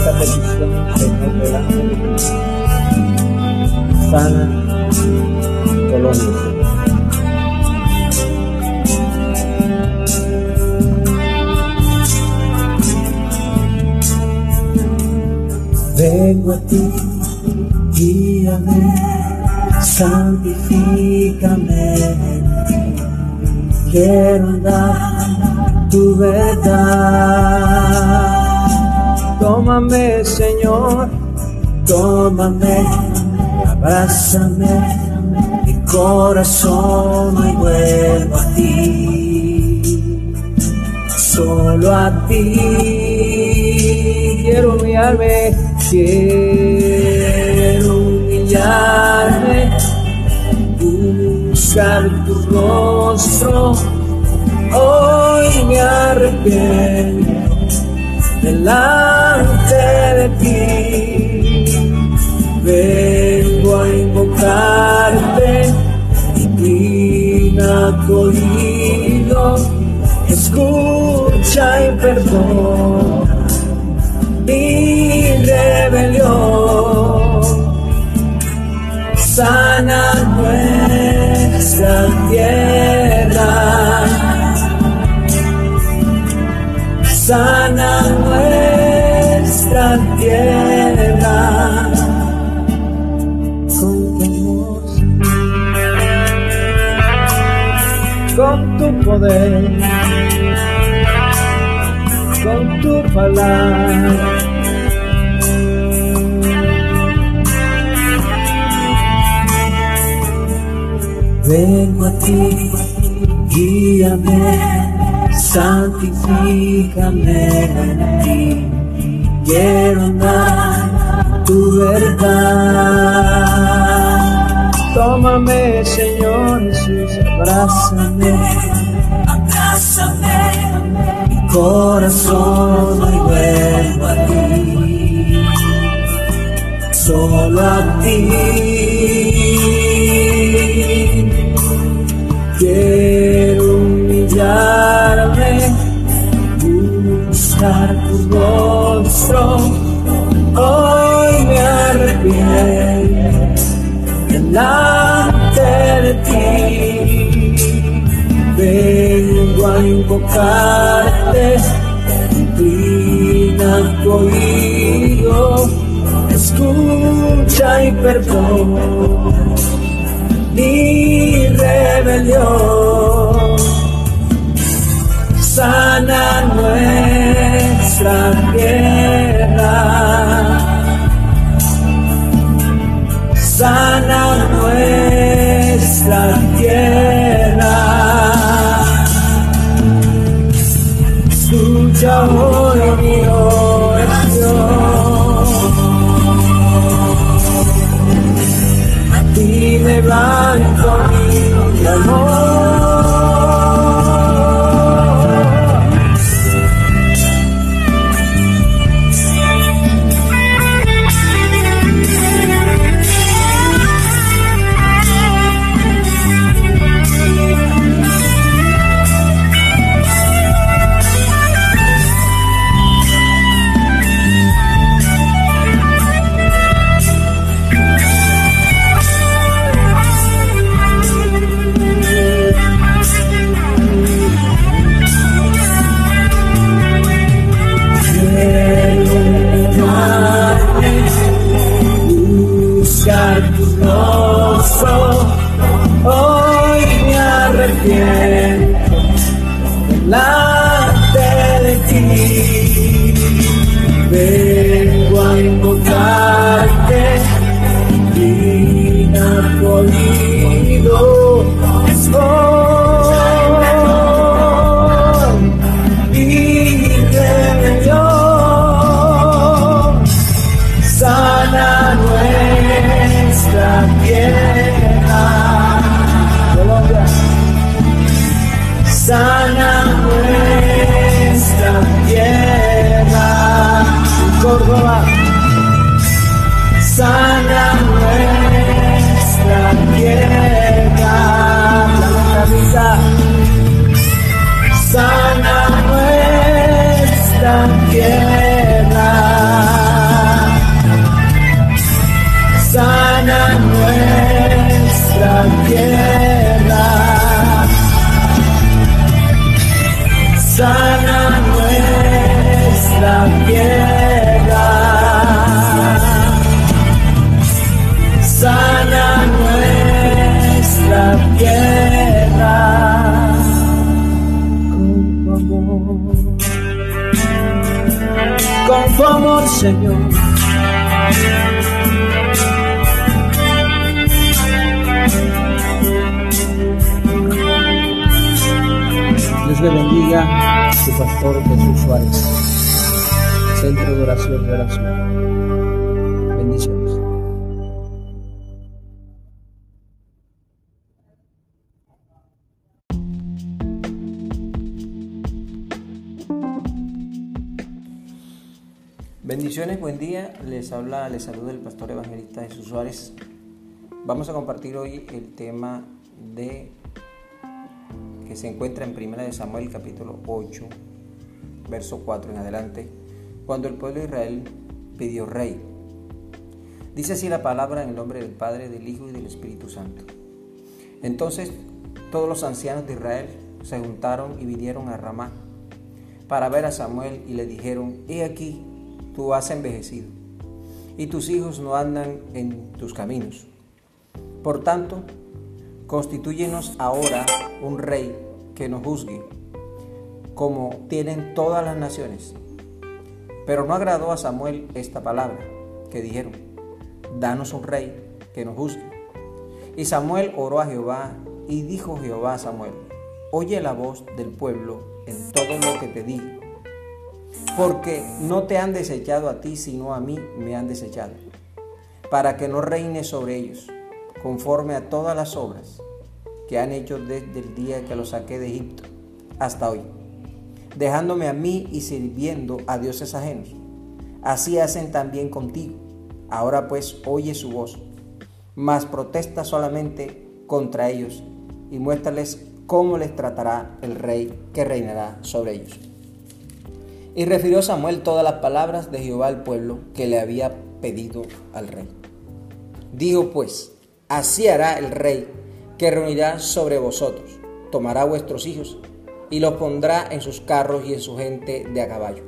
esta petición, Señor, delante de ti. Sana Colombia, Señor. Vengo a ti, guíame, santifícame. Quiero andar tu verdad. Tómame, Señor, Tómame, abrázame, mi corazón hoy vuelvo a ti. Solo a ti quiero humillarme, quiero humillarme, buscar tu rostro. Hoy me arrepiento delante de ti. Vengo a invocarte, inclina tu oído, escucha y perdona mi rebelión. Sana nuestra tierra, sana nuestra tierra. Con tu con tu poder, con tu palabra. Vengo a ti, guíame, santifícame en ti. Quiero andar tu verdad. Tómame, Señor Jesús, Abrázame, abrázame, mi corazón hoy vuelvo a ti. Solo a ti. A invocarte, inclina tu oído, escucha y perdona mi rebelión. Sana nuestra Escucha hoy mi oración. A ti levanto Sana nuestra tierra. Señor. Dios le bendiga, su pastor Jesús Suárez, Centro de Oración de Oración. Bendiciones, buen día. Les habla, les saluda el pastor evangelista Jesús Suárez. Vamos a compartir hoy el tema de que se encuentra en Primera de Samuel capítulo 8, verso 4 en adelante, cuando el pueblo de Israel pidió rey. Dice así la palabra en el nombre del Padre, del Hijo y del Espíritu Santo. Entonces todos los ancianos de Israel se juntaron y vinieron a Ramá para ver a Samuel y le dijeron, he aquí tú has envejecido, y tus hijos no andan en tus caminos. Por tanto, constitúyenos ahora un rey que nos juzgue, como tienen todas las naciones. Pero no agradó a Samuel esta palabra, que dijeron, danos un rey que nos juzgue. Y Samuel oró a Jehová, y dijo Jehová a Samuel, oye la voz del pueblo en todo lo que te digo porque no te han desechado a ti, sino a mí me han desechado, para que no reine sobre ellos, conforme a todas las obras que han hecho desde el día que los saqué de Egipto hasta hoy, dejándome a mí y sirviendo a dioses ajenos. Así hacen también contigo. Ahora pues oye su voz, mas protesta solamente contra ellos y muéstrales cómo les tratará el rey que reinará sobre ellos. Y refirió Samuel todas las palabras de Jehová al pueblo que le había pedido al rey. Dijo pues, así hará el rey que reunirá sobre vosotros, tomará vuestros hijos y los pondrá en sus carros y en su gente de a caballo,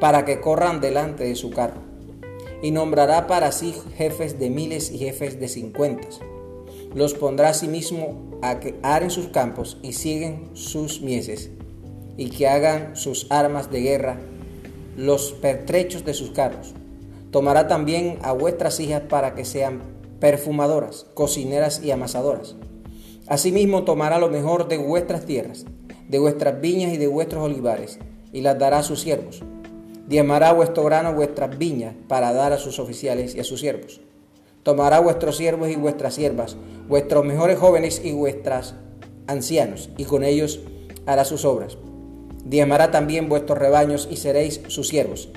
para que corran delante de su carro. Y nombrará para sí jefes de miles y jefes de cincuentas. Los pondrá a sí mismo a que aren sus campos y siguen sus mieses y que hagan sus armas de guerra los pertrechos de sus carros. Tomará también a vuestras hijas para que sean perfumadoras, cocineras y amasadoras. Asimismo tomará lo mejor de vuestras tierras, de vuestras viñas y de vuestros olivares, y las dará a sus siervos. Diezmará vuestro grano vuestras viñas para dar a sus oficiales y a sus siervos. Tomará vuestros siervos y vuestras siervas, vuestros mejores jóvenes y vuestras ancianos, y con ellos hará sus obras Diezmará también vuestros rebaños y seréis sus siervos.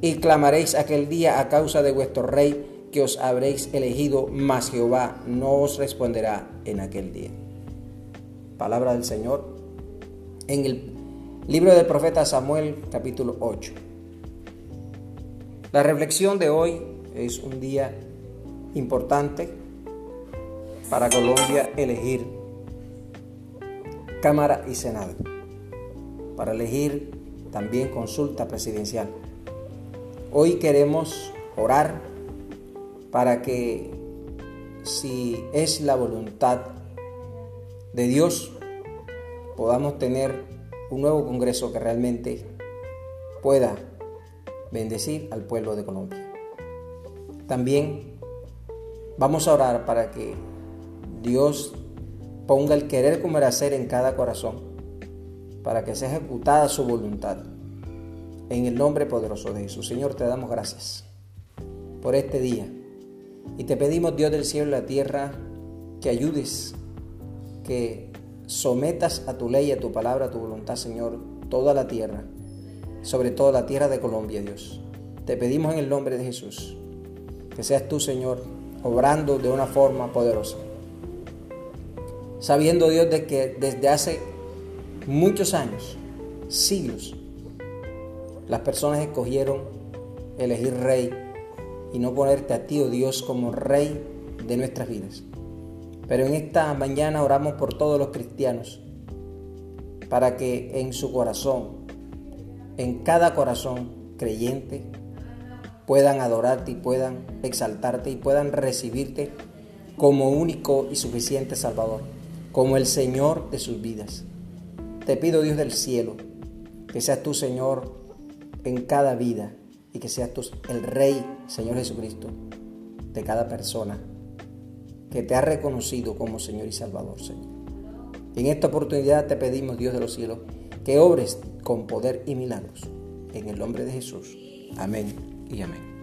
Y clamaréis aquel día a causa de vuestro rey que os habréis elegido, mas Jehová no os responderá en aquel día. Palabra del Señor en el libro del profeta Samuel capítulo 8. La reflexión de hoy es un día importante para Colombia elegir Cámara y Senado para elegir también consulta presidencial. Hoy queremos orar para que si es la voluntad de Dios, podamos tener un nuevo Congreso que realmente pueda bendecir al pueblo de Colombia. También vamos a orar para que Dios ponga el querer como el hacer en cada corazón para que sea ejecutada su voluntad. En el nombre poderoso de Jesús. Señor, te damos gracias por este día. Y te pedimos, Dios del cielo y la tierra, que ayudes, que sometas a tu ley, a tu palabra, a tu voluntad, Señor, toda la tierra, sobre todo la tierra de Colombia, Dios. Te pedimos en el nombre de Jesús, que seas tú, Señor, obrando de una forma poderosa. Sabiendo, Dios, de que desde hace muchos años, siglos, las personas escogieron elegir rey y no ponerte a ti, oh Dios, como rey de nuestras vidas. Pero en esta mañana oramos por todos los cristianos, para que en su corazón, en cada corazón creyente, puedan adorarte y puedan exaltarte y puedan recibirte como único y suficiente Salvador, como el Señor de sus vidas. Te pido, Dios del cielo, que seas tú, Señor, en cada vida y que seas tú el Rey, Señor Jesucristo, de cada persona que te ha reconocido como Señor y Salvador, Señor. En esta oportunidad te pedimos, Dios de los cielos, que obres con poder y milagros. En el nombre de Jesús. Amén y amén.